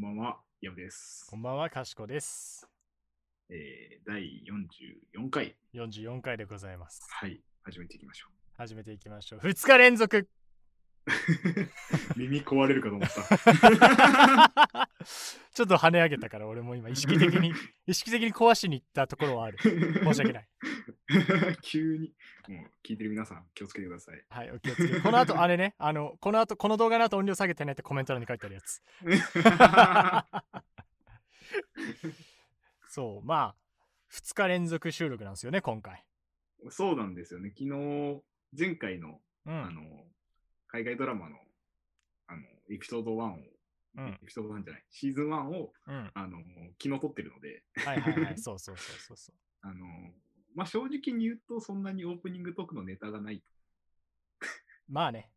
こんばんは、ヤブですこ。んばんは、かしこです。えー、第44回、44回でございます。はい、始めていきましょ始めていきましょう。2日連続う。耳壊れるかと思った。ちょっと跳ね上げたから、俺も今意識的に、意識的に壊しに行ったところはある。申し訳ない。急に、もう聞いてる皆さん、気をつけてください。はい、お気をつけて。この後、あれね、あの、この後、この動画の後音量下げてねってコメント欄に書いてあるやつ。そう、まあ、2日連続収録なんですよね、今回。そうなんですよね。昨日、前回の、うん。あの、海外ドラマの、あの、エピソード1を、うんエピソード1じゃない、シーズン1を、うん。あの、昨日撮ってるので、はいはいはい、そうそうそうそうそう。あの、まあ、正直に言うと、そんなにオープニングトークのネタがない。まあね。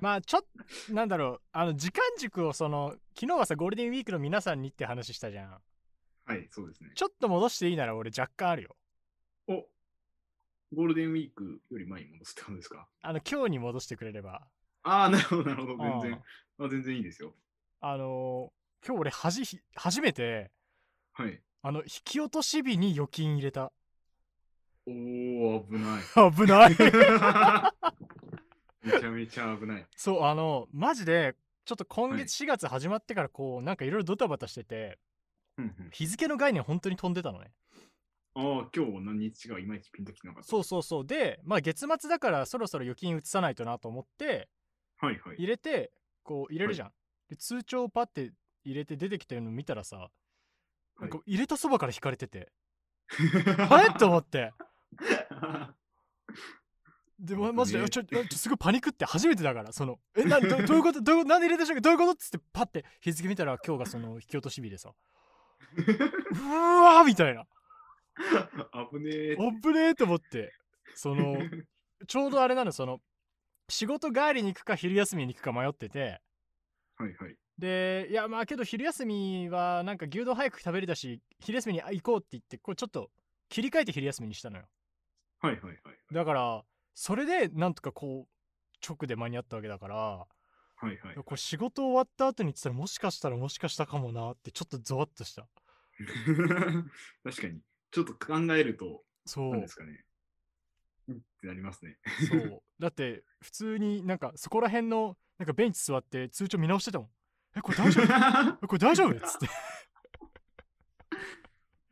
まあちょっとなんだろうあの時間軸をその昨日はさゴールデンウィークの皆さんにって話したじゃんはい、そうですね。ちょっと戻していいなら俺若干あるよおゴールデンウィークより前に戻すってことですか？あの今日に戻してくれればああ、なるほど、なるほど。全あ然。あ全然いいですよ。あのー今日俺はじひ初めてはい。あの引き落とし日に預金入れたおー、危ない。危ない めちゃめちゃ危ない。そうあのマジでちょっと今月4月始まってからこうなんかいろいろドタバタしてて日付の概念本当に飛んでたのねああ、今日何日がいまいちピンときてなかった。そうそうそう。でまあ月末だからそろそろ預金移さないとなと思ってはいはい。入れてこう入れるじゃん、で通帳をパッて入れて出てきたの見たらさ、なんか入れたそばから引かれてて。あれ？と思って。でまマジでねちょちょすごいパニックって初めてだからそのえなどどういうこと？どうなんで入れた瞬間どういうこと？っつってパッて日付見たら今日がその引き落とし日でさ。うわーみたいな 危ねえ。おっぶねーと思ってその ちょうどあれなのその仕事帰りに行くか昼休みに行くか迷っててはいはい。でいやまあけど昼休みはなんか牛丼早く食べれたし昼休みにあ行こうって言ってこれちょっと切り替えて昼休みにしたのよはいはいはい。だからそれでなんとかこう直で間に合ったわけだからはいはい。これ仕事終わった後に言ってたらもしかしたらもしかしたかもなってちょっとゾワッとした 確かに。ちょっと考えると、そう。何ですかね。うんってなりますね。そう。だって普通になんかそこら辺のなんかベンチ座って通帳見直してたもん。えこれ大丈夫？えこれ大丈夫？っつって。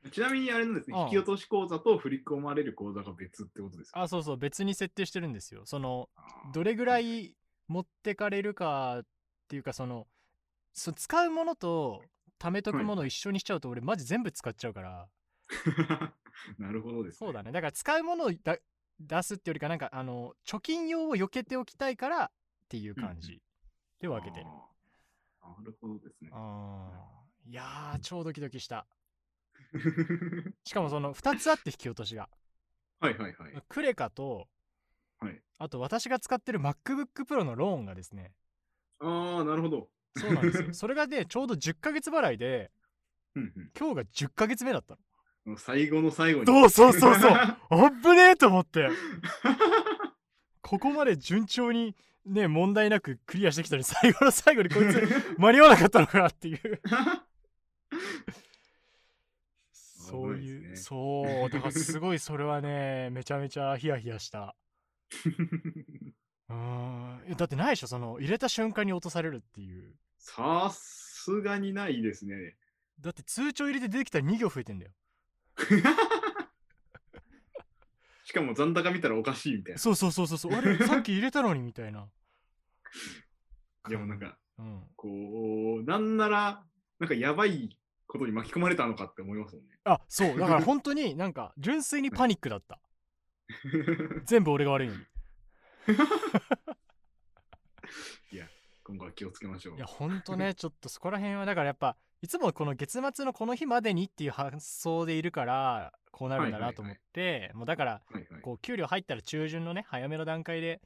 ちなみにあれなんですね、うん。引き落とし口座と振り込まれる口座が別ってことですか？あそうそう。別に設定してるんですよ。そのどれぐらい持ってかれるかっていうかそのそ使うものと貯めとくものを一緒にしちゃうと俺マジ全部使っちゃうから なるほどです、ね。そうだね。だから使うものをだ出すってよりかなんかあの貯金用を避けておきたいからっていう感じで分けてる。あーなるほどですね。あー。いやー超ドキドキした。しかもその2つあって引き落としが。はいはいはい。クレカとはい、あと私が使ってる MacBookPro のローンがですね。ああ、なるほど。そうなんですよ。それがねちょうど10ヶ月払いでうん今日が10ヶ月目だったのうん最後の最後に。そうそうそうそう。あっぶねえと思って。ここまで順調にね問題なくクリアしてきたのに最後の最後にこいつ 間に合わなかったのかなっていう。そういう、ね。そうだからすごいそれはねめちゃめちゃヒヤヒヤした。うーんだってないでしょ？その入れた瞬間に落とされるっていう。さすがにないですね。だって通帳入れて出てきたら2行増えてんだよ しかも残高見たらおかしいみたいな。そうそうそうそうそうあれ さっき入れたのにみたいなでもなんか、うんこう、なんなら、なんかやばいことに巻き込まれたのかって思いますもんね。あそうだから本当になんか純粋にパニックだった 全部俺が悪いのにいや、今後は気をつけましょういや。ほんとねちょっとそこら辺はだからやっぱいつもこの月末のこの日までにっていう発想でいるからこうなるんだなと思って、もうだからはいはい。こう給料入ったら中旬のね早めの段階で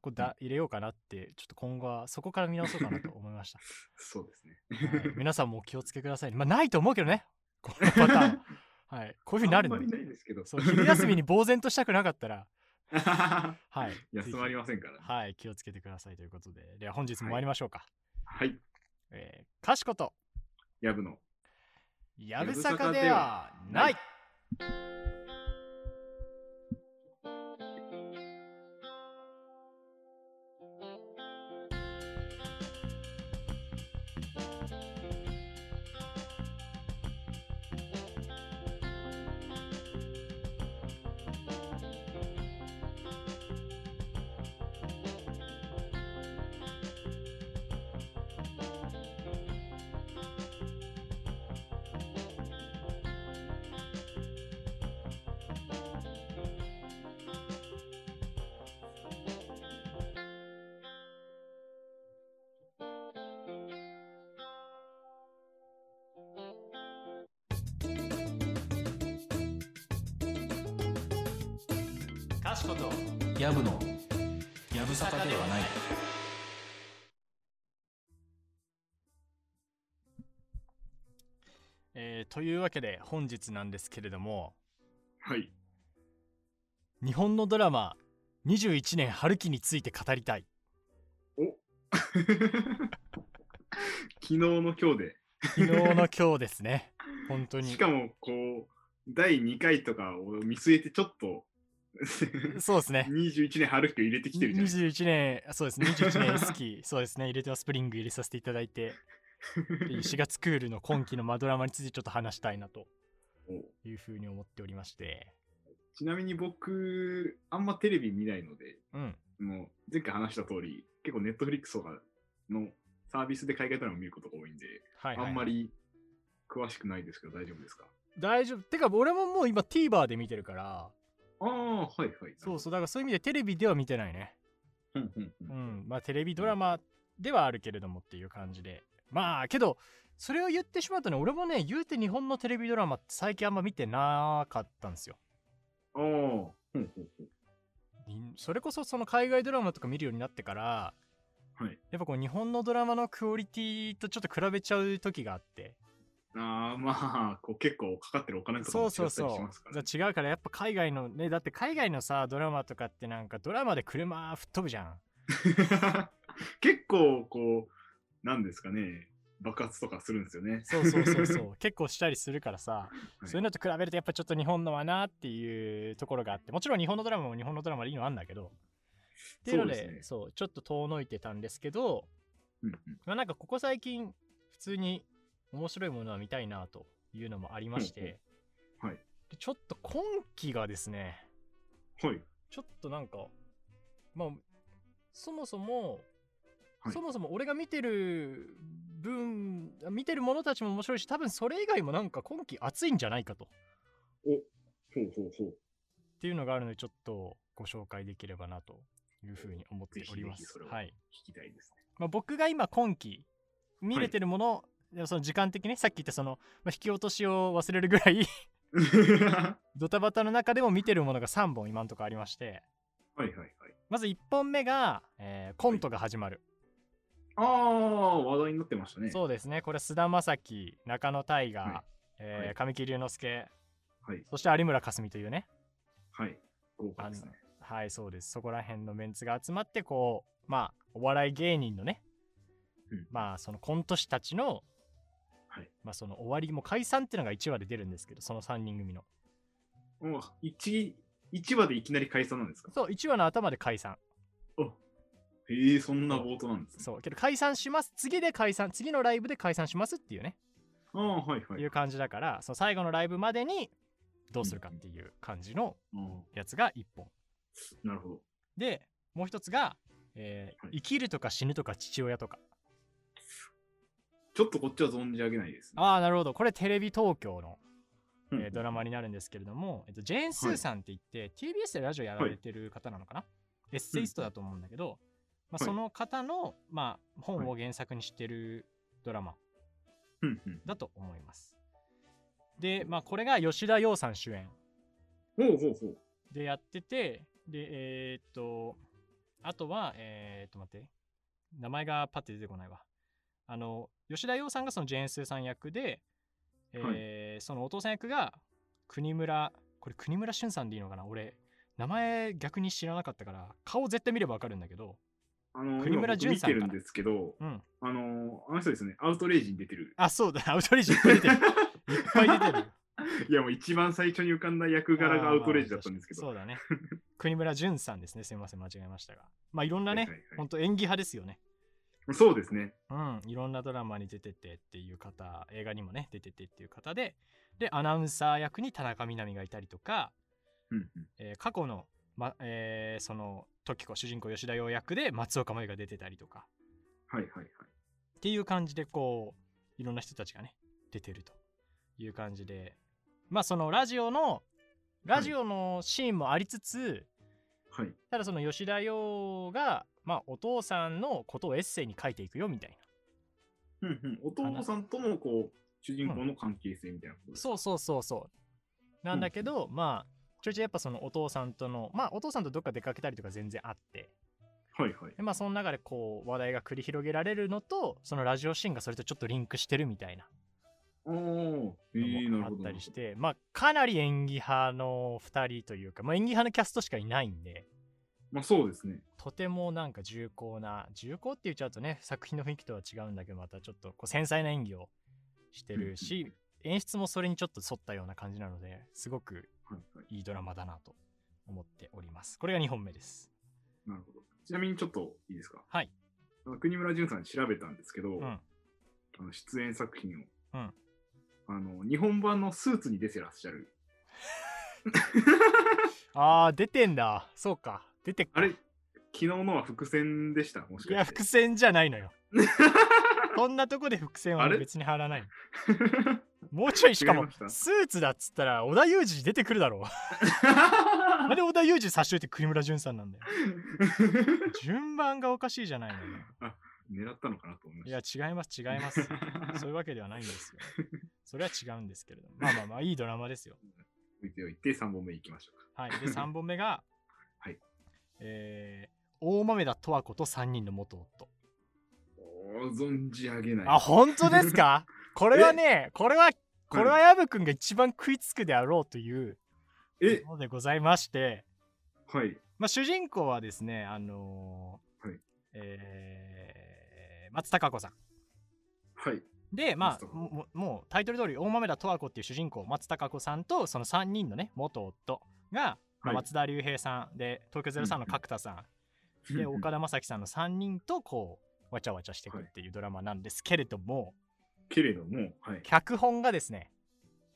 こうだ入れようかなってちょっと今後はそこから見直そうかなと思いました、そうですね。はい、皆さんもお気をつけくださいね。まあないと思うけどね。このパターン。は はい。こういうふうになるあんまりんでないですけど。そう昼休みに呆然としたくなかったら。はい。休まりぜませんから。ね。ひはい。気をつけてくださいということで。では本日も参りましょうか、はい。えーかしことやぶの。やぶさかではないというわけで本日なんですけれどもはい。日本のドラマ21年春季について語りたい。お。昨日の今日で。昨日の今日ですね。本当に。しかも、こう、第2回とかを見据えて、ちょっと、そうですね。21年春日入れてきてるじゃないです21年そうです。ね21年スキーそうですね。入れてはスプリング入れさせていただいて4月クールの今期のマドラマについてちょっと話したいなというふうに思っておりまして。ちなみに僕、あんまテレビ見ないので、うん。もう前回話した通り、結構ネットフリックスとかのサービスで海外ドラマを見ることが多いんで、はいはいはい。あんまり詳しくないですけど大丈夫ですか？大丈夫。てか俺ももう今 TVer で見てるから。ああ、はいはい。そうそう。だからそういう意味でテレビでは見てないね。うんうんう。うんん。まあテレビドラマではあるけれどもっていう感じでまあけどそれを言ってしまうとね俺もね言うて日本のテレビドラマって最近あんま見てなかったんですよああ、ほんほんほん。にそれこそその海外ドラマとか見るようになってからはい。やっぱこう日本のドラマのクオリティとちょっと比べちゃう時があってああ、まあ、こう結構かかってるお金とかも違ったそうそうそうりしますから、ね。じゃあ違うからやっぱ海外のねだって海外のさドラマとかってなんかドラマで車吹っ飛ぶじゃん 結構、こう、なんですかね、爆発とかするんですよね。そうそうそうそう。結構したりするからさ、はい。そういうのと比べるとやっぱちょっと日本のはなっていうところがあってもちろん日本のドラマも日本のドラマでいいのあんだけど。っていうのでね。そうちょっと遠のいてたんですけど、うんうん。まあ、なんかここ最近普通に面白いものは見たいなというのもありまして、はい。でちょっと今期がですねはい。ちょっとなんかまあそもそも、はい。そもそも俺が見てる分見てるものたちも面白いし多分それ以外もなんか今期熱いんじゃないかと。お、ほうほうほう。っていうのがあるのでちょっとご紹介できればなというふうに思っております。ぜひぜひはい。聞きたいですまあ、僕が今今期見れてるもの、でもその時間的にねさっき言ったその、まあ、引き落としを忘れるぐらいね。ドタバタの中でも見てるものが3本今のところありまして。はいはいはい。まず1本目が、えーコントが始まる、ああ、話題になってましたね。そうですね。これ菅田将暉中野大河、はい。えーはい。神木隆之介はい。そして有村架純というね。はい。豪華ですね。はいそうです。そこら辺のメンツが集まってこうまあお笑い芸人のね、うん。まあそのコント師たちの、はい。まあその終わりも解散っていうのが1話で出るんですけどその3人組の。もう一一話でいきなり解散なんですか？そう1話の頭で解散へえ、そんな冒頭なんですね。そう。けど解散します。次で解散次のライブで解散しますっていうね、ああ、はいはい。い。う感じだからその最後のライブまでにどうするかっていう感じのあやつが1本。ーなるほど。でもう一つが、えーはい。生きるとか死ぬとか父親とか。ちょっとこっちは存じ上げないです、ね。ああなるほど。これテレビ東京のうん。えードラマになるんですけれども、えっと、ジェーン・スーさんって言って、TBS でラジオやられてる方なのかな、エッセイストだと思うんだけど、まあ、はいその方の、まあ、本を原作にしてるドラマ。だと思います。で、まあ、これが吉田羊さん主演。でやってて、で、えーっと、あとは、えーっと、待って、名前がパッて出てこないわ。あの、吉田羊さんがそのジェーン・スーさん役で、えーそのお父さん役が国村、これ国村俊さんでいいのかな？俺、名前逆に知らなかったから、顔絶対見ればわかるんだけど、あの、国村淳さん見てるんですけど、うん。あの、あの人ですね、アウトレイジに出てる。あ、そうだ、アウトレイジいっぱい出てる。いっぱい出てる。いや、もう一番最初に浮かんだ役柄がアウトレイジだったんですけど。そうだね。国村淳さんですね。すみません、間違えましたが。まあ、いろんなね、はいはいはい本当演技派ですよね。そうですね。うん、いろんなドラマに出ててっていう方、映画にもね、出ててっていう方で、で、アナウンサー役に田中みな実がいたりとか、うんうん。えー過去の、まえーその時子主人公吉田洋役で松岡茉優が出てたりとかはいはいはい。っていう感じでこういろんな人たちがね出てるという感じでまあそのラジオのラジオのシーンもありつつ、はい。ただその吉田洋が、まあ、お父さんのことをエッセイに書いていくよみたいなうんうん。お父さんとの、こう、主人公の関係性みたいなことですか、そうそうそうそうなんだけど、まあちょいちょいやっぱそのお父さんとのまあお父さんとどっか出かけたりとか全然あって。はいはい。でまあその中でこう話題が繰り広げられるのとそのラジオシーンがそれとちょっとリンクしてるみたいな。おー、えあったりして、まあかなり演技派の2人というか、まあ、演技派のキャストしかいないんで。まあそうですね。とてもなんか重厚な重厚って言っちゃうとね作品の雰囲気とは違うんだけどまたちょっとこう繊細な演技をしてるし演出もそれにちょっと沿ったような感じなのですごくはいはい。ドラマだなと思っております。これが2本目です。なるほど。ちなみにちょっといいですか？はい。国村淳さん調べたんですけど、うん。あの出演作品を、うん。あの日本版のスーツに出てらっしゃる。あー出てんだ。そうか。出てあれ昨日のは伏線でした？もしかして。いや伏線じゃないのよ。こんなとこで伏線は別に張らない もうちょいしかもスーツだっつったら織田裕二出てくるだろう。なんで織田裕二差しといて国村淳さんなんだよ。順番がおかしいじゃないのよ。狙ったのかなと思いまいしや違います違います。そういうわけではないんですよ。それは違うんですけれども。まあまあまあいいドラマですよ。た。置いておいて3本目いきましょうか。はい。で3本目がはい。えー大豆田十和子と3人の元夫。おー存じ上げない。あ本当ですか？これはねこれはこれはヤブくんが一番食いつくであろうというえ？ものでございまして。はい。まあ、主人公はですね、あのーはい。えー松たか子さん。はい。で、まあ、もももうタイトル通り、大豆田十和子っていう主人公、松たか子さんと、その3人のね、元夫が、まあはい。松田龍平さんで、東京03の角田さん、で、岡田将生さんの3人と、こう、わちゃわちゃしていくっていうドラマなんですけれども、けれども、はい。脚本がですね、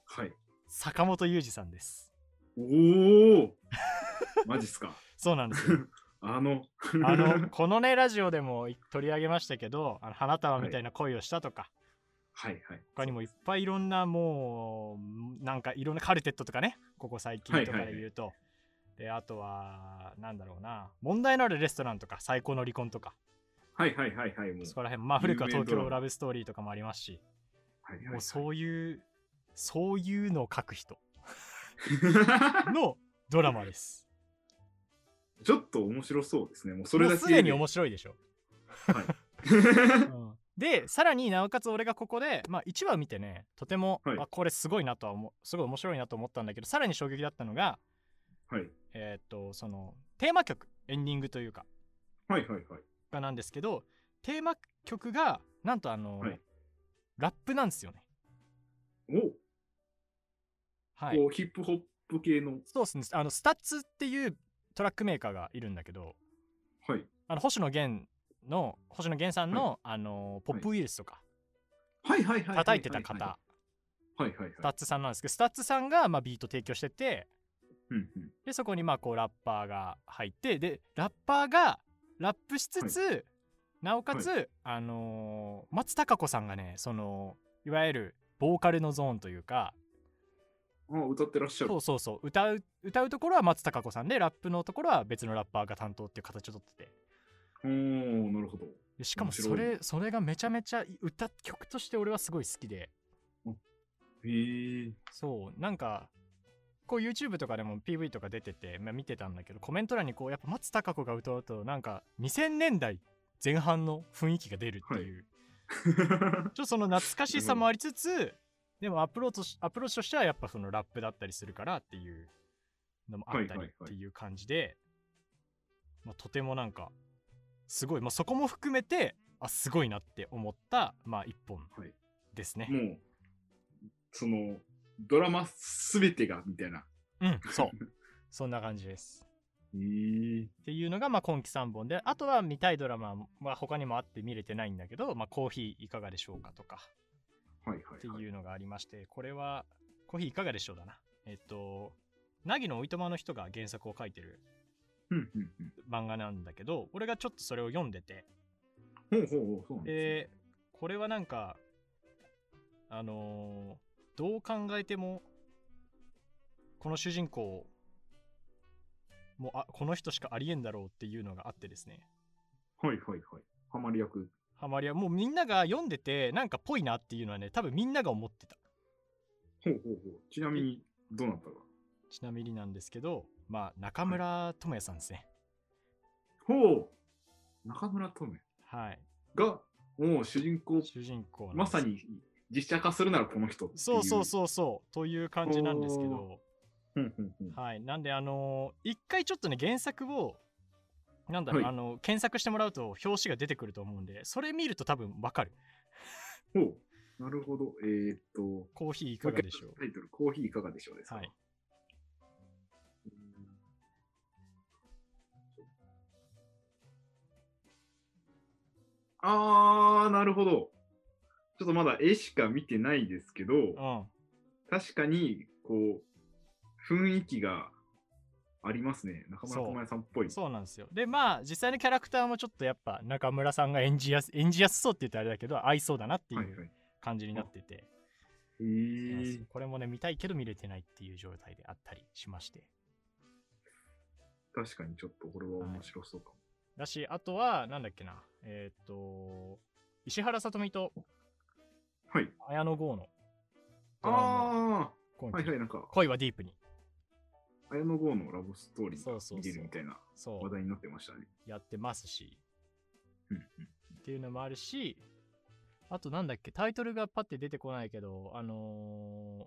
はい。坂本裕二さんです。おお マジっすか。そうなんですよ。あの、あの、このね、ラジオでも取り上げましたけど、あの花束みたいな恋をしたとか、はいはい。他にもいっぱいいろんなもうなんかいろんなカルテットとかねここ最近とかで言うと、であとはなんだろうな問題のあるレストランとか最高の離婚とかはいはいはいはい。そこら辺まあ古くは東京ラブストーリーとかもありますしはいはいもうそういうそういうのを書く人 のドラマですちょっと面白そうですね。もうそれだけすでに面白いでしょ、はい。うんでさらになおかつ俺がここで、まあ、1話見てねとても、はいあこれすごいなとは思うすごい面白いなと思ったんだけどさらに衝撃だったのがはい。えーっとそのテーマ曲エンディングというかはいはいはい。がなんですけどテーマ曲がなんとあの、はいラップなんですよねおはいこうヒップホップ系の。そうですねあの STUTS っていうトラックメーカーがいるんだけどはい。あの星野源の星野源さんの、あのポップウイルスとかはいはいはい。叩いてた方、はいはいはい。 STUTSさんなんですけど STUTSさんが、まあ、ビート提供しててうんうん。でそこにまあこうラッパーが入ってでラッパーがラップしつつ、なおかつ、あのー松たか子さんがねそのいわゆるボーカルのゾーンというかあ歌ってらっしゃるそ。うそうそう歌う歌うところは松たか子さんでラップのところは別のラッパーが担当っていう形をとってておー、なるほど。でしかもそれそれがめちゃめちゃ歌曲として俺はすごい好きでへえ。そうなんかこう YouTube とかでも PV とか出てて、まあ、見てたんだけどコメント欄にこうやっぱ松たか子が歌うとなんか2000年代前半の雰囲気が出るっていう、ちょっとその懐かしさもありつつでもアプローチアプローチとしてはやっぱそのラップだったりするからっていうのもあったりはいはいはいってい。う感じで、まあ、とてもなんかすごい、まあ、そこも含めてあすごいなって思った、まあ、一本はい。ですね。もう、その、ドラマすべてが、みたいな。うん、そう。そんな感じです。えー、っていうのが、まあ、今期3本で、あとは見たいドラマは他にもあって見れてないんだけど、まあ、コーヒーいかがでしょうかとかはいはい、ってはい。いうのがありまして、これは、コーヒーいかがでしょうだな。えっと、凪のおいとまの人が原作を書いてる。漫画なんだけど、俺がちょっとそれを読んでて、ほうほうほう、そうなんです、で、これはなんか、あのーどう考えても、この主人公、もうあこの人しかありえんだろうっていうのがあってですね。はいはいはい。ハマり役。ハマりはもうみんなが読んでてなんかぽいなっていうのはね多分みんなが思ってたほうほうほう。ちなみに、どうなったか。ちなみになんですけどまあ中村智也さんですねほう中村智也はいが、もう主人公、主人公まさに実写化するならこの人。そうそうそうそうという感じなんですけど。はいなんであのー一回ちょっとね原作をなんだろう、はいあの検索してもらうと表紙が出てくると思うんでそれ見ると多分わかるほう。なるほど。えー、っと、コーヒーいかがでしょう？タイトル、コーヒーいかがでしょうですか？はいうんあー、なるほど。ちょっとまだ絵しか見てないですけど、うん確かに、こう、雰囲気がありますね。中村そう智也さんっぽい。そうなんですよでまあ実際のキャラクターもちょっとやっぱ中村さんが演じやす演じやすそうって言ったらあれだけど合いそうだなっていうはいはい。感じになってて、えー、これもね見たいけど見れてないっていう状態であったりしまして確かにちょっとこれは面白そうかも。だしあとはなんだっけなえーっと石原さとみとはい。綾野剛のあ今期。ー、はいはい、なんか、恋はディープに。綾野剛のラブストーリーがそうそうそう。見れるみたいなそう。話題になってましたね。やってますし。うんうんっていうのもあるしあとなんだっけタイトルがパッて出てこないけどあのー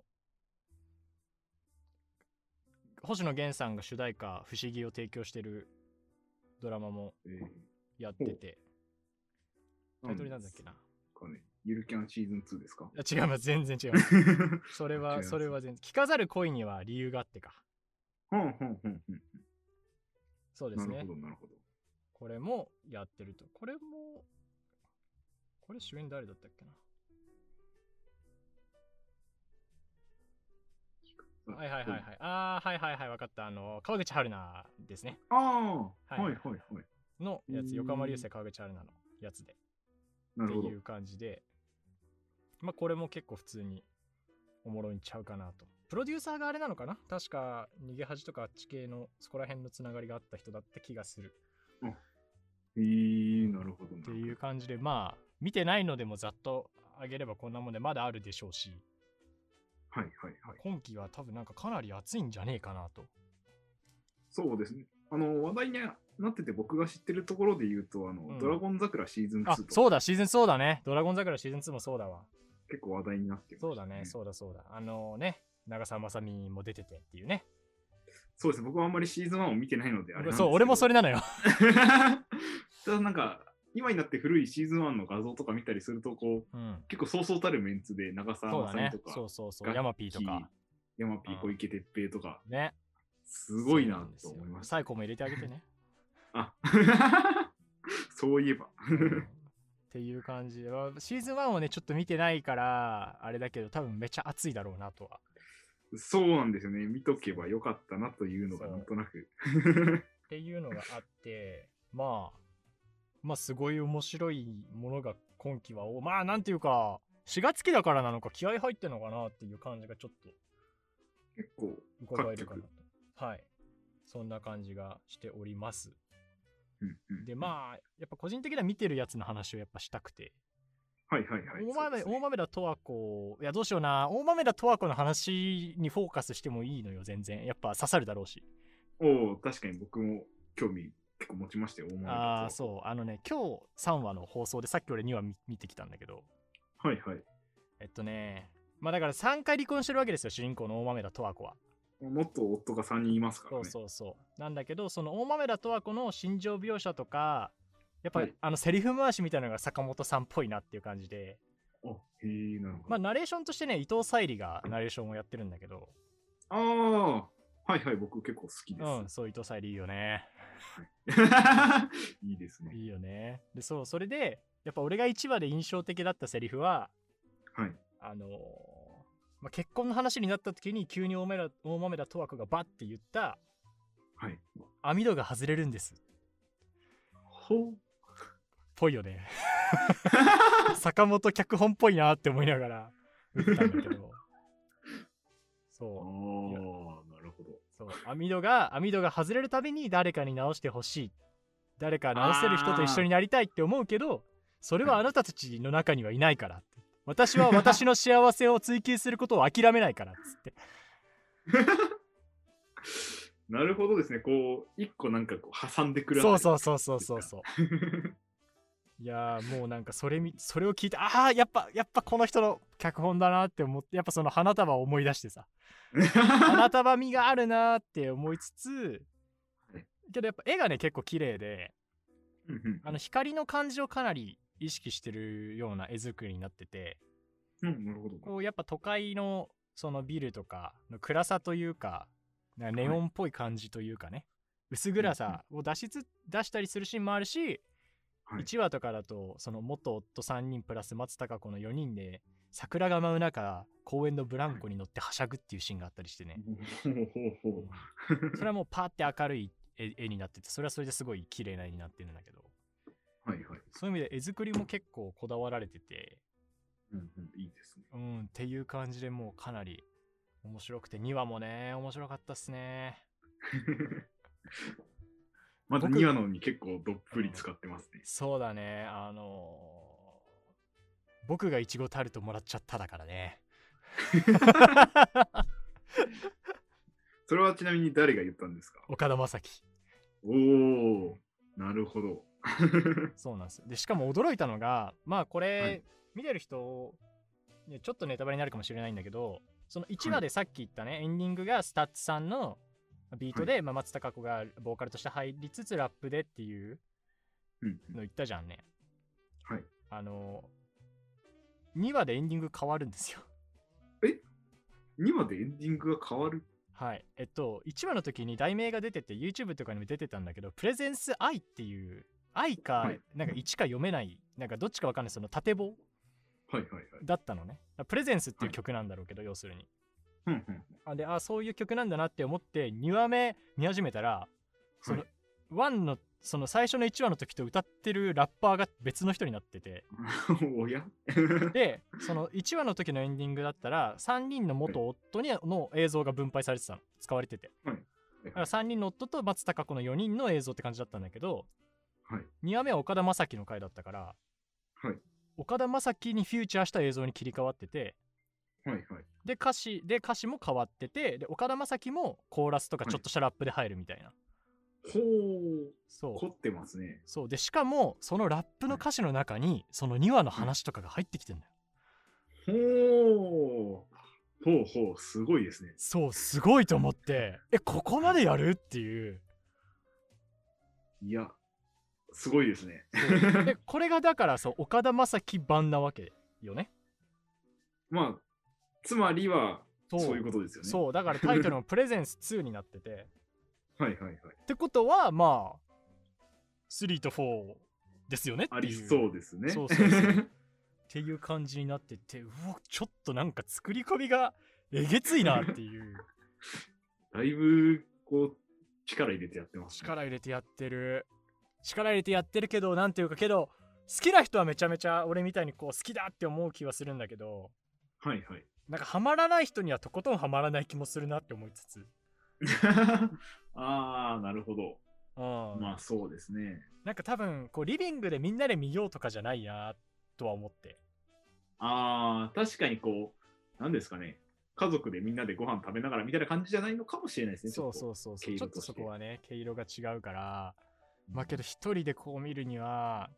星野源さんが主題歌「不思議」を提供してるドラマもえーやってて。タイトルなんだっけな。かね。ゆるキャンシーズン2ですか？あ 違います全然違います それはそれは全然聞かざる恋には理由があってかほんほんほんほん。そうですねなるほど、なるほど。これもやってるとこれもこれ主演誰だったっけな？はいはいはいはい。ああ、はいはいはい、わかった。あの、川口春奈ですね。ああ、ははいいはいはい。のやつ、横浜流星川口春奈のやつで。なるほどってい。う感じで、まあこれも結構普通におもろいんちゃうかなと。プロデューサーがあれなのかな？確か逃げ恥とかあっち系のそこら辺のつながりがあった人だった気がする。えー、なるほど。っていう感じで、まあ見てないのでもざっとあげればこんなもんでまだあるでしょうし、はいはいはい。今期は多分なんかかなり熱いんじゃねえかなと。そうですね。あの、話題になってて僕が知ってるところで言うと、あの、うんドラゴン桜シーズン2あと、かそうだ、シーズンそうだね。ドラゴン桜シーズン2もそうだわ。結構話題になってましたそうだね、そうだそうだ。あのね、長澤まさみも出ててっていうね。そうですね。僕はあんまりシーズン1を見てないので、あれそう、俺もそれなのよ。ただなんか、今になって古いシーズン1の画像とか見たりすると、こう、うん。結構そうそうたるメンツで長澤まさみと。か、そうそうそう。ヤマピーとか。ヤマピー小池徹平とか、ね。すごいなと思いました。サイコも入れてあげてね。あ そういえば。うんっていう感じシーズン1をね、ちょっと見てないから、あれだけど、多分めっちゃ熱いだろうなとは。そうなんですよね。見とけばよかったなというのがなんとなく。っていうのがあって、まあ、まあすごい面白いものが今期は、おまあなんていうか、4月期だからなのか気合入ってんのかなっていう感じがちょっと結構、伺えるかなと。はい。そんな感じがしております。で、まあ、やっぱ個人的には見てるやつの話をやっぱしたくて。はいはいはい。大豆大豆田十和子、いやどうしような、大豆田十和子の話にフォーカスしてもいいのよ、全然。やっぱ刺さるだろうし。おお確かに僕も興味結構持ちましたよ。大物ああ、そう。あのね、今日3話の放送でさっき俺2話見見てきたんだけど、う。はいはい。えっとね、まあだから3回離婚してるわけですよ、主人公の大豆田十和子は。もっと夫が3人いますからね。そうそうそう。なんだけど、その大豆田十和子の心情描写とか、やっぱ、はいあのセリフ回しみたいなのが坂本さんっぽいなっていう感じで、あ、へえ、なるほど。まあ、ナレーションとしてね伊藤沙莉がナレーションをやってるんだけど、ああ、はいはい、僕結構好きです。うん、そう伊藤沙莉いいよね いいですね。いいよねでそうそれでやっぱ俺が1話で印象的だったセリフははい。あのーまあ、結婚の話になった時に急に大豆田大豆田十和子がバッて言ったはい。網戸が外れるんです。ほう。ぽいよね。坂本脚本っぽいなって思いながら見てたんだけど。あ そう。あ、なるほど。そう。網戸が網戸が外れるたびに誰かに直してほしい。誰か直せる人と一緒になりたいって思うけどそれはあなたたちの中にはいないからって私は私の幸せを追求することを諦めないからっつって。なるほどですね。こう、一個なんかこう挟んでくる。そうそうそうそうそうそう。いやーもうなんかそれみそれを聞いてああやっぱやっぱこの人の脚本だなって思ってやっぱその花束を思い出してさ。花束味があるなーって思いつつはい。けどやっぱ絵がね結構綺麗であの光の感じをかなり意識してるような絵作りになってて。うん、なるほど。こうやっぱ都会のそのビルとかの暗さというかなんかネオンっぽい感じというかね、薄暗さを出しつ出したりするシーンもあるし、はい。1話とかだとその元夫3人プラス松たか子の4人で桜が舞う中公園のブランコに乗ってはしゃぐっていうシーンがあったりしてね。それはもうパーって明るい絵絵になっててそれはそれですごい綺麗な絵になってるんだけどはいはい。そういう意味で絵作りも結構こだわられててうんうん、いいですね。うんっていう感じでもうかなり面白くて2話もね面白かったっすね まだ僕2話のに結構どっぷり使ってますね。そうだねあのー僕がいちごタルトもらっちゃっただからねそれはちなみに誰が言ったんですか？岡田将生おおなるほど。そうなんです。よでしかも驚いたのがまあこれ、はい。見てる人ねちょっとネタバレになるかもしれないんだけどその1話でさっき言ったね、エンディングが STUTSさんのビートで、まあ、松たか子がボーカルとして入りつつラップでっていうの言ったじゃんね。はい。あの2話でエンディング変わるんですよ。2話でエンディングが変わる？はい。えっと1話の時に題名が出てて YouTube とかにも出てたんだけどプレゼンス愛っていう愛か、はい。なんか1か読めないなんかどっちかわかんないその縦棒。だったのね。プレゼンスっていう曲なんだろうけど、要するに。あであそういう曲なんだなって思って2話目見始めたらその、はい。1のその最初の1話の時と歌ってるラッパーが別の人になってて。おや？でその1話の時のエンディングだったら3人の元夫にの映像が分配されてたの。使われてて。だから3人の夫と松たか子の4人の映像って感じだったんだけどはい。2話目は岡田将生の回だったからはい。岡田将生にフューチャーした映像に切り替わっててはいはい。で歌詞で歌詞も変わっててで岡田将生もコーラスとかちょっとしたラップで入るみたいな、ほう。そう凝ってますね。そうでしかもそのラップの歌詞の中にその2話の話とかが入ってきてんだよ、ほう。ほうほう、すごいですね。そうすごいと思ってえここまでやる？っていういや、すごいですね。で これがだからそう岡田将生版なわけよねまあ、つまりは、そういうことですよね。そうだからタイトルもプレゼンス2になってて はいはいはい。ってことはまあ3と4ですよねありそうですね。そうそうそう っていう感じになっててうわちょっとなんか作り込みがえげついなっていうだいぶ、こう、力入れてやってます、ね。力入れてやってる力入れてやってるけどなんていうかけど好きな人はめちゃめちゃ俺みたいにこう好きだって思う気はするんだけどはいはい。なんかハマらない人にはとことんハマらない気もするなって思いつつ、ああ、なるほど。うんまあそうですね。なんか多分こうリビングでみんなで見ようとかじゃないなとは思ってああ、確かにこう、なんですかね。家族でみんなでご飯食べながらみたいな感じじゃないのかもしれないですね。そうそうそうそうちょっとそこはね毛色が違うからとまあけど一人でこう見るには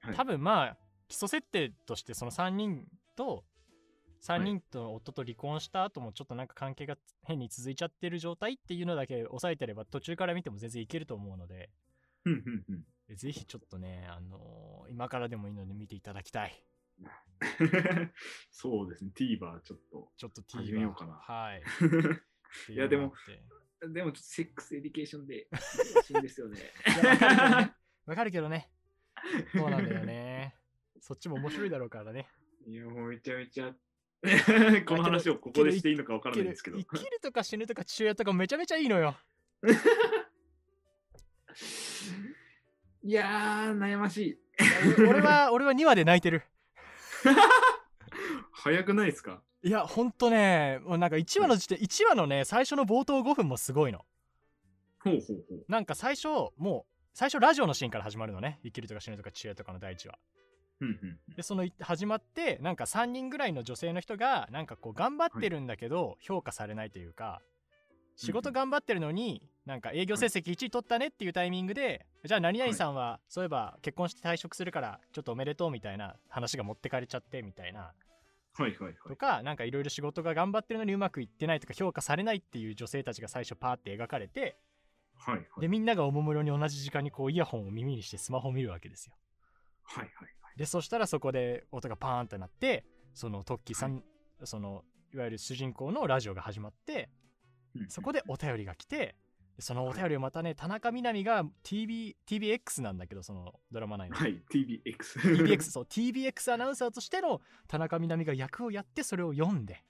はい多分まあ基礎設定としてその3人と3人と夫と離婚した後もちょっとなんか関係が変に続いちゃってる状態っていうのだけ抑えてれば途中から見ても全然いけると思うので。ぜひちょっとね、あのー今からでもいいので見ていただきたい。そうですね、TVer ちょっと。ちょっと始めようかなはい。いやでもでもセックスエディケーションで 欲しいんですよね。わかるけどね。そうなんだよね。そっちも面白いだろうからね。いや、もうめちゃめちゃ。この話をここでしていいのかわからないんですけど。生きるとか死ぬとか父親とかめちゃめちゃいいのよ。いやー、悩ましい。俺は、俺は2話で泣いてる。早くないですか？いや、ほんとね、もうなんか1話の時点、1話のね、最初の冒頭5分もすごいの。ほうほうほう。なんか最初、もう、最初ラジオのシーンから始まるのね。生きるとか死ぬとか父親とかの第1話。で、そのい始まって、なんか3人ぐらいの女性の人が、なんかこう頑張ってるんだけど、評価されないというか、仕事頑張ってるのに、なんか営業成績1位取ったねっていうタイミングで、じゃあ何々さんは、そういえば結婚して退職するから、ちょっとおめでとうみたいな話が持ってかれちゃってみたいな。はいはいはい。とか、なんかいろいろ仕事が頑張ってるのにうまくいってないとか評価されないっていう女性たちが最初パーって描かれて、はいはい。で、みんながおもむろに同じ時間にこうイヤホンを耳にしてスマホを見るわけですよ。はいはいでそしたらそこで音がパーンってなってそのトッキーさん、そのいわゆる主人公のラジオが始まってはい。そこでお便りが来てでそのお便りをまたね田中みな実が TV TBX なんだけどそのドラマ内の、はい、TBX。TBX そう TBX アナウンサーとしての田中みな実が役をやってそれを読んで。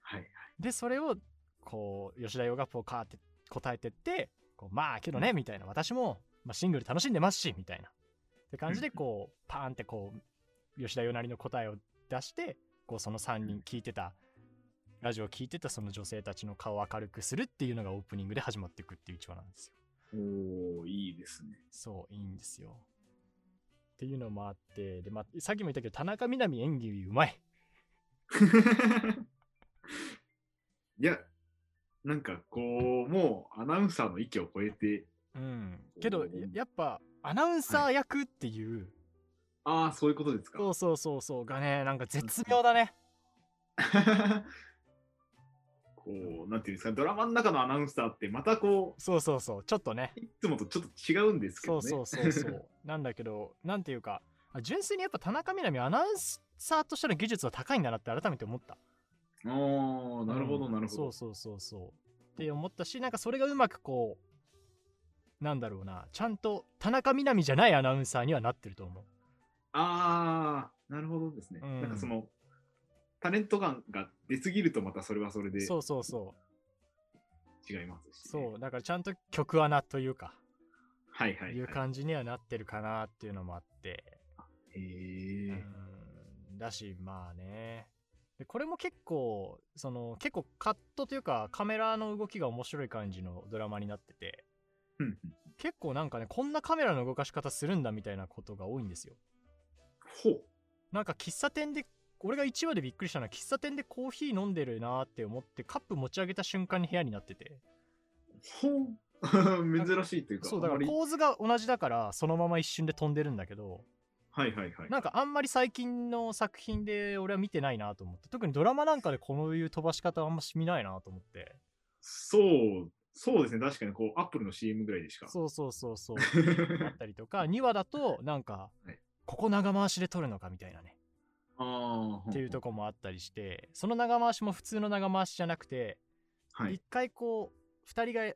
はいはい。でそれをこう吉田洋がこうカーって答えてってこうまあけどねみたいな。私も、まあ、シングル楽しんでますしみたいな。って感じでこうパーンってこう吉田洋なりの答えを出してこうその3人聞いてたラジオを聞いてたその女性たちの顔を明るくするっていうのがオープニングで始まっていくっていう一話なんですよ。おー、いいですね。そういいんですよ。っていうのもあってで、まあ、さっきも言ったけど田中みな実演技うまい。いや、なんかこう、もうアナウンサーの域を超えて、うん。けどややっぱアナウンサー役っていう、ああ、そういうことですか。そうそうそうそうがねなんか絶妙だね こう、なんていうんですか、ドラマの中のアナウンサーって、またこそうそうそうちょっとね。う、いつもとちょっと違うんですけどね。そうそうそうそう。なんだけどなんていうかあ純粋にやっぱ田中みな実アナウンサーとしての技術は高いんだなって改めて思った。ああ、なるほど、うん。なるほど。そうそうそうそう。って思ったしなんかそれがうまくこうなんだろうなちゃんと田中みな実じゃないアナウンサーにはなってると思う。ああ、なるほどですね。うん。なんかその、タレント感が出すぎるとまたそれはそれでそうそうそう。違いますし、そう。だからちゃんと曲穴というか。はいはい、はい。いう感じにはなってるかなっていうのもあって。へえ。うん。だしまあね。でこれも結構その結構カットというかカメラの動きが面白い感じのドラマになってて。うんうん。結構なんかねこんなカメラの動かし方するんだみたいなことが多いんですよ。ほう。なんか喫茶店で俺が1話でびっくりしたのは喫茶店でコーヒー飲んでるなーって思ってカップ持ち上げた瞬間に部屋になっててほう。珍しいというか、そうだから構図が同じだからそのまま一瞬で飛んでるんだけどはいはいはい。なんかあんまり最近の作品で俺は見てないなと思って特にドラマなんかでこういう飛ばし方はあんまし見ないなと思ってそう、そうですね。確かにこう、アップルの CM ぐらいでしか。そうそうそうそうあったりとか2話だとなんか はいここ長回しで撮るのかみたいなね。っていうとこもあったりしてその長回しも普通の長回しじゃなくてはい。一。回こう2人が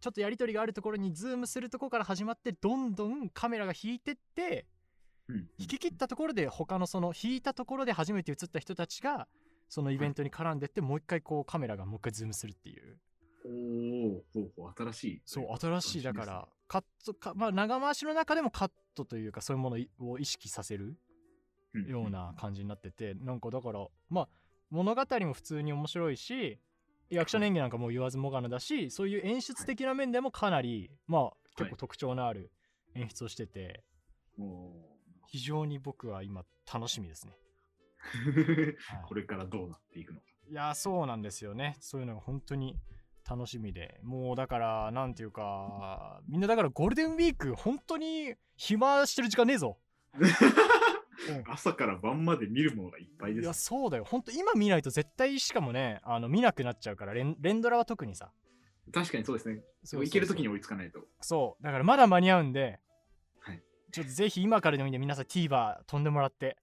ちょっとやり取りがあるところにズームするところから始まってどんどんカメラが引いてってうん引き切ったところで他のその引いたところで初めて映った人たちがそのイベントに絡んでってもう一回こうカメラがもう一回ズームするっていう。おお新しい。そう新しいだからカットかまあ長回しの中でもカットというかそういうものを意識させるような。感じになっててなんかだからまあ物語も普通に面白いし役者の演技なんかもう言わずもがなだしそういう演出的な面でもかなりまあ結構特徴のある演出をしててうんお非常に僕は今楽しみですね。ー はいこれからどうなっていくのか。いやそうなんですよねそういうのが本当に楽しみでもうだからなんていうかみんなだからゴールデンウィーク本当に暇してる時間ねえぞ。朝から晩まで見るものがいっぱいいやです。そうだよ本当今見ないと絶対しかもねあの見なくなっちゃうから連連ドラは特にさ確かにそうですね。そう行けるときに追いつかないと。そうだからまだ間に合うんで、はちょっとぜひ今からでもいいんで皆さん TVer 飛んでもらって、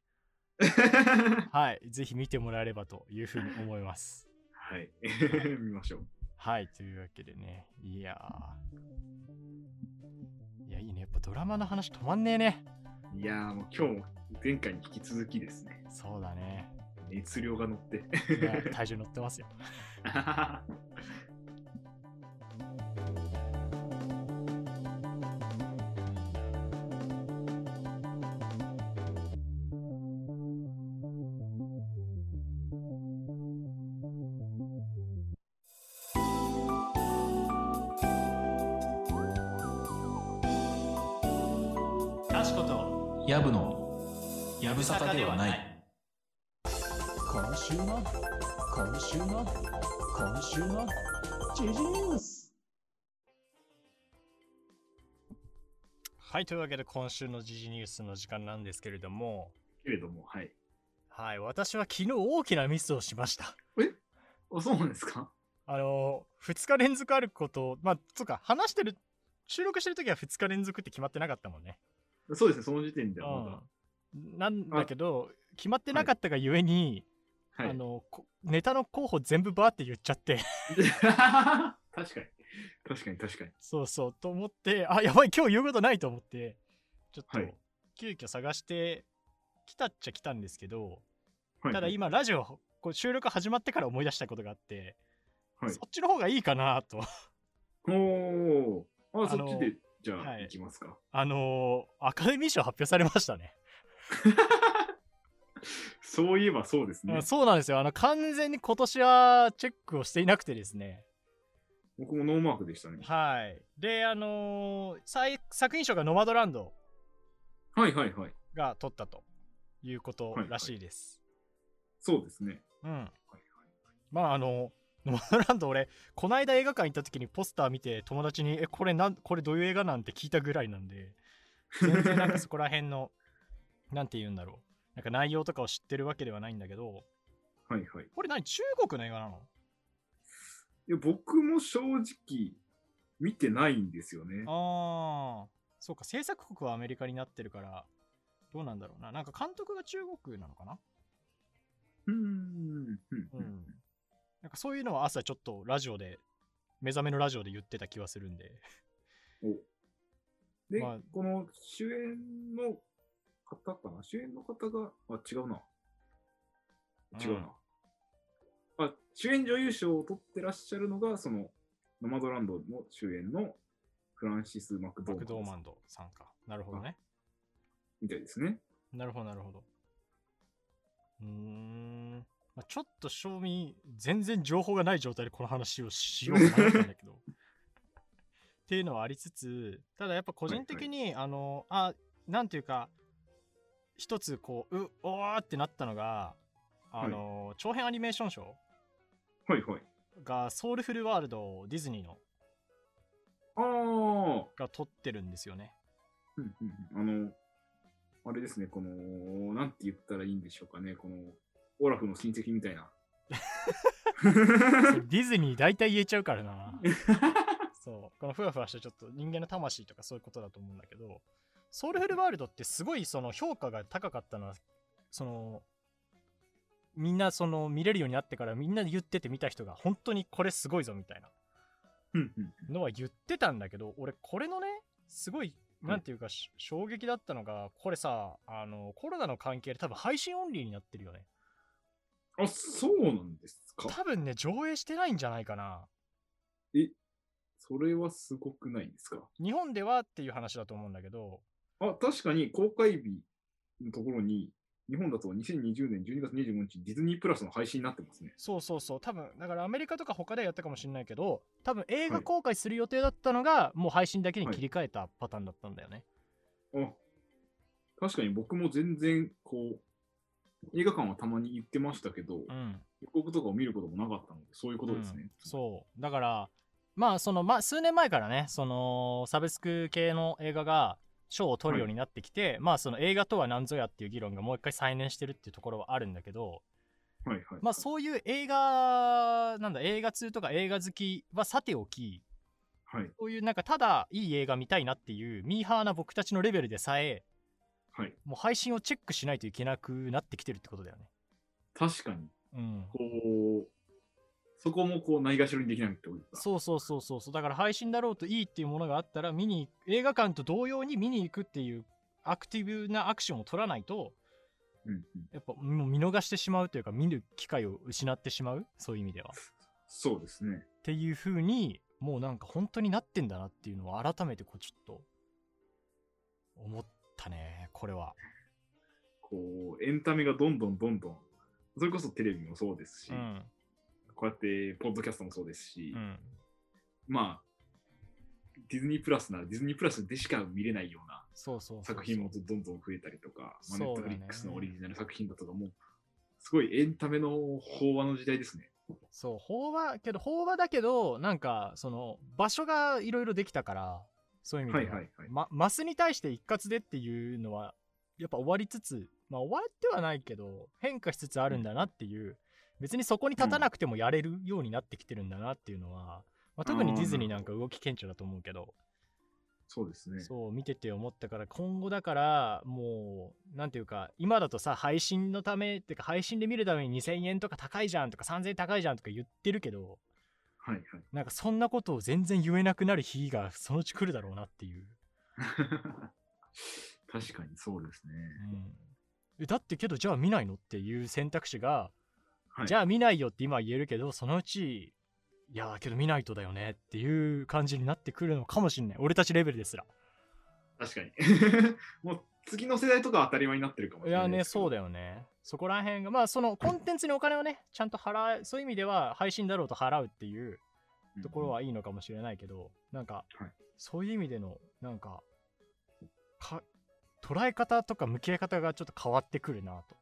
はい、ぜひ見てもらえればというふうに思います。はい。見ましょう。はい、というわけでね、いやー。いや、いいね。やっぱドラマの話止まんねえね。いやーもう今日も前回に引き続きですね。そうだね。熱量が乗って。いや体重乗ってますよ。やぶのやぶさかではない今週の今週の今週のジジニュースはい、というわけで今週の時事ニュースの時間なんですけれども、けれども、はい。はい、私は昨日大きなミスをしました。あ、そうなんですか？あのー、2日連続あること、まあ、つうか、話してる、収録してる時は2日連続って決まってなかったもんね。そうですね、その時点ではまだ。うん。なんだけど、決まってなかったがゆえに、はい。あの、こネタの候補全部バーって言っちゃって、確かに。確かに、確かに。そうそう、と思って、あ、やばい、今日言うことないと思って、ちょっとはい、急遽探して、来たっちゃ来たんですけど、はい、ただ今、ラジオ、こう収録始まってから思い出したことがあって、はいそっちの方がいいかなと。おー。あ、そっちで、じゃあ、はい行きますか。あのーアカデミー賞発表されましたね。そういえばそうですねうん。そうなんですよ。あの、完全に今年はチェックをしていなくてですね。僕もノーマークでしたね。はい。で、あのー最作品賞がノマドランドはいはいはい。が取ったということはいはいらしいです。そうですね。うん。はいまあ、あの、ノマドランド俺、こないだ映画館行った時にポスター見て友達に、え、これなん、これどういう映画なんて聞いたぐらいなんで、全然なんかそこら辺の、なんて言うんだろう。なんか内容とかを知ってるわけではないんだけど、はいはい。これ何？中国の映画なの？いや僕も正直見てないんですよね。ああ、そうか、制作国はアメリカになってるから、どうなんだろうな。なんか監督が中国なのかな？うーん。うんうん。なんかそういうのは朝ちょっとラジオで、目覚めのラジオで言ってた気はするんで。おで、まあこの主演の方かな？主演の方が、あ、違うな。違うな。あ、主演女優賞を取ってらっしゃるのが、その、ノマドランドの主演のフランシス・マクドーマンドマクドーマンドさんか。なるほどね。みたいですね。なるほど、なるほど。うーん。まあ、ちょっと賞味、全然情報がない状態でこの話をしようと思ったんだけど。っていうのはありつつ、ただやっぱ個人的に、あの、あ、なんていうか、一つこう、う、おーってなったのが、あの、長編アニメーション賞はいはい。がソウルフルワールドディズニーのああ、が撮ってるんですよね。うんうんうん、あの、あれですね、この、なんて言ったらいいんでしょうかね、この、オラフの親戚みたいな。ディズニー大体言えちゃうからな。そう。このふわふわしたちょっと人間の魂とかそういうことだと思うんだけど、ソウルフルワールドってすごいその評価が高かったのは、その、みんなその見れるようになってからみんなで言ってて見た人が本当にこれすごいぞみたいな。のは言ってたんだけど、俺これのね、すごい、なんていうか、し衝撃だったのが、これさ、あの、コロナの関係で多分配信オンリーになってるよね。あ、そうなんですか？多分ね、上映してないんじゃないかな。え、それはすごくないですか？日本ではっていう話だと思うんだけど、あ、確かに公開日のところに、日本だと2020年12月25日、ディズニープラスの配信になってますね。そうそうそう、多分だからアメリカとか他ではやったかもしれないけど、多分映画公開する予定だったのが、もう配信だけに切り替えたパターンだったんだよね。あ、確かに僕も全然、こう、映画館はたまに行ってましたけど、うん。予告とかを見ることもなかったので、そういうことですね。うんそう。だから、まあ、その、まあ、数年前からね、その、サブスク系の映画が賞を取るようになってきて、まあ、その映画とは何ぞやっていう議論がもう一回再燃してるっていうところはあるんだけど、はいはい。まあ、そういう映画、なんだ、映画通とか映画好きはさておき、はい。そういうなんかただいい映画見たいなっていうミーハーな僕たちのレベルでさえはい。もう配信をチェックしないといけなくなってきてるってことだよね。確かに、うん。こう、そこもこう、ないがしろにできないってことか。そうそうそうそうそうだから配信だろうといいっていうものがあったら見に映画館と同様に見に行くっていうアクティブなアクションを取らないとうんうん。やっぱもう見逃してしまうというか見る機会を失ってしまうそういう意味では。っそうですね。ていう風にもうなんか本当になってんだなっていうのを改めてこうちょっと思ったねこれは。こう、エンタメがどんどんどんどん、それこそテレビもそうですし、うんこうやって、ポッドキャストもそうですし、うん。まあ、ディズニープラスならディズニープラスでしか見れないような作品もどんどん増えたりとか、まあ、ネットフリックスのオリジナル作品だとかも、すごいエンタメの飽和の時代ですね。そう飽和けど飽和だけどなんかその場所がいろいろできたからそういう意味では,、はいはいはい。ま、マスに対して一括でっていうのはやっぱ終わりつつまあ終わってはないけど変化しつつあるんだなっていう、別にそこに立たなくてもやれるようになってきてるんだなっていうのは、まあ、特にディズニーなんか動き顕著だと思うけど、そうですね。そう見てて思ったから今後だからもうなんていうか今だとさ配信のためってか配信で見るために2000円とか高いじゃんとか3000円高いじゃんとか言ってるけどはいはい。なんかそんなことを全然言えなくなる日がそのうち来るだろうなっていう、確かにそうですね。うん、えだってけどじゃあ見ないのっていう選択肢が、はい、じゃあ見ないよって今は言えるけどそのうちいやーけど見ないとだよねっていう感じになってくるのかもしんない。俺たちレベルですら。確かに。もう次の世代とかは当たり前になってるかもしいれないですけど。やねそうだよね。そこら辺がまあそのコンテンツにお金をねちゃんと払うそういう意味では配信だろうと払うっていううんところはいいのかもしれないけど、なんか、はい。そういう意味でのなんかか捉え方とか向き合い方がちょっと変わってくるなと、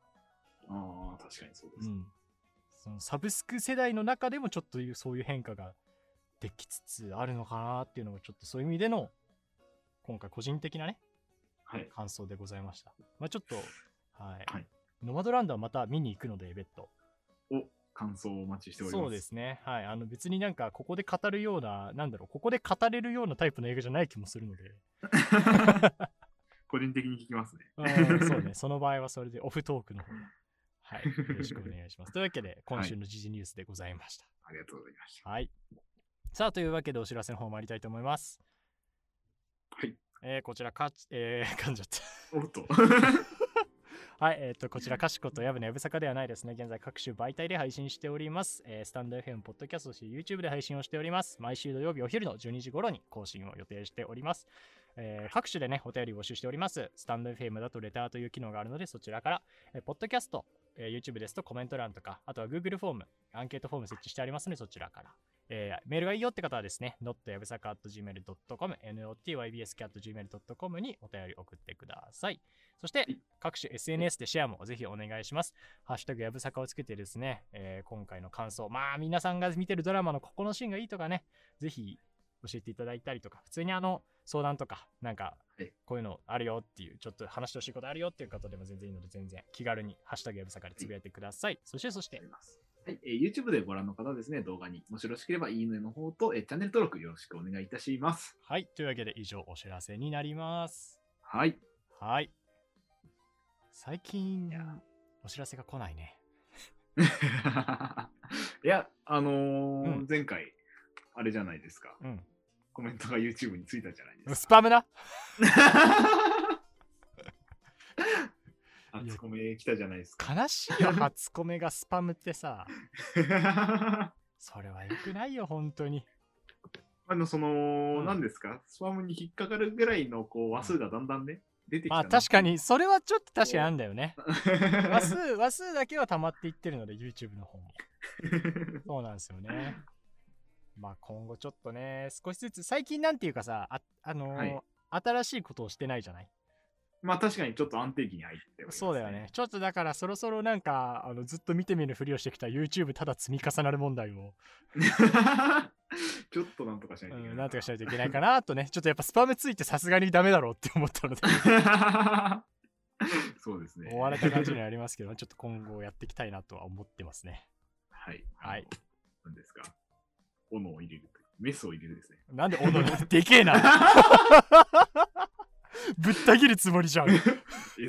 ああ、確かにそうです。うん、そのサブスク世代の中でもちょっとそういう変化ができつつあるのかなっていうのがちょっとそういう意味での今回個人的なねはい。感想でございましたまあちょっとはい、はいノマドランドはまた見に行くので別途お、感想をお待ちしております。そうですね。はい。あの別になんかここで語るような、なんだろう、ここで語れるようなタイプの映画じゃない気もするので。個人的に聞きますね。うんそうね。その場合はそれでオフトークの方で。はい。よろしくお願いします。というわけで、今週の時事ニュースでございました。ありがとうございました。はい。さあ、というわけでお知らせの方参りたいと思います。はい。えーこちらか、えー、噛んじゃった。おっと。はい、えっ、と、こちら、かしことやぶのやぶさかではないですね。現在、各種媒体で配信しております。えースタンド FM、ポッドキャスト、そして YouTube で配信をしております。毎週土曜日お昼の12時頃に更新を予定しております。えー各種でね、お便り募集しております。スタンド FM だとレターという機能があるので、そちらから、えーポッドキャスト、えー YouTube ですとコメント欄とか、あとは Google フォーム、アンケートフォーム設置してありますので、そちらから。えーメールがいいよって方はですね、not やぶさか .gmail.com、notybsk.gmail.com にお便り送ってください。そして、各種 SNS でシェアもぜひお願いします。ハッシュタグやぶさかをつけてですね、えー今回の感想、まあ皆さんが見てるドラマのここのシーンがいいとかね、ぜひ教えていただいたりとか、普通にあの相談とか、なんかはいこういうのあるよっていう、ちょっと話してほしいことあるよっていう方でも全然いいので、全然気軽にハッシュタグやぶさかでつぶやいてください。そしてそして。はい、えー YouTube でご覧の方はですね、動画にもしよろしければいいねの方と、えーチャンネル登録よろしくお願いいたします。はい、というわけで以上お知らせになります。はい。はい。最近お知らせが来ないね。いや、あのーうん前回、あれじゃないですか。うん。コメントが YouTube についたじゃないですスパムな？か。あつこめ来たじゃないですか。悲しいよ、初コメがスパムってさ。それは良くないよ、本当に。あの、その、うん何ですか、スパムに引っかかるぐらいのこう話数がだんだんね、出てきたまあな確かに、それはちょっと確かにあんだよね。話話数、話数だけは溜まっていってるので、YouTube の方も。そうなんですよね。まあ今後ちょっとね、少しずつ、最近なんていうかさ、あ、あのーはい新しいことをしてないじゃない？まあ確かにちょっと安定期に入ってますそうだよね。。ちょっとだからそろそろなんか、あのずっと見てみるふりをしてきた YouTube ただ積み重なる問題を、ちょっとなんとかしないといけない。うん、なんとかしないといけないかなとね、ちょっとやっぱスパムついてさすがにダメだろうって思ったので、そうですね。追われた感じにはありますけど、ちょっと今後やっていきたいなとは思ってますね。はい。はい。何ですか？斧を入れると。メスを入れるですね。なんでおのでけえな ぶった切るつもりじゃん絵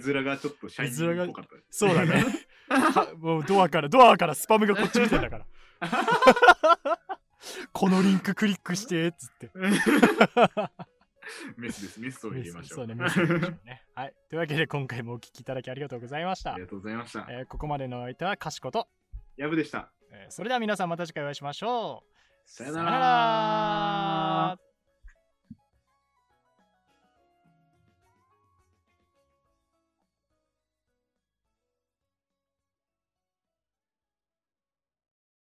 面がちょっとシャイニーっぽかったです。そうだねはもうドアからドアからスパムがこっち来てんだから このリンククリックしてっつってメスです。メスを入れましょう。そうねメッセージでしょうねはいというわけで今回もお聞きいただきありがとうございましたあり、がとうございました。えーここまでのお相手はかしこと、ヤブでした。えーそれでは皆さんまた次回お会いしましょうさよなら。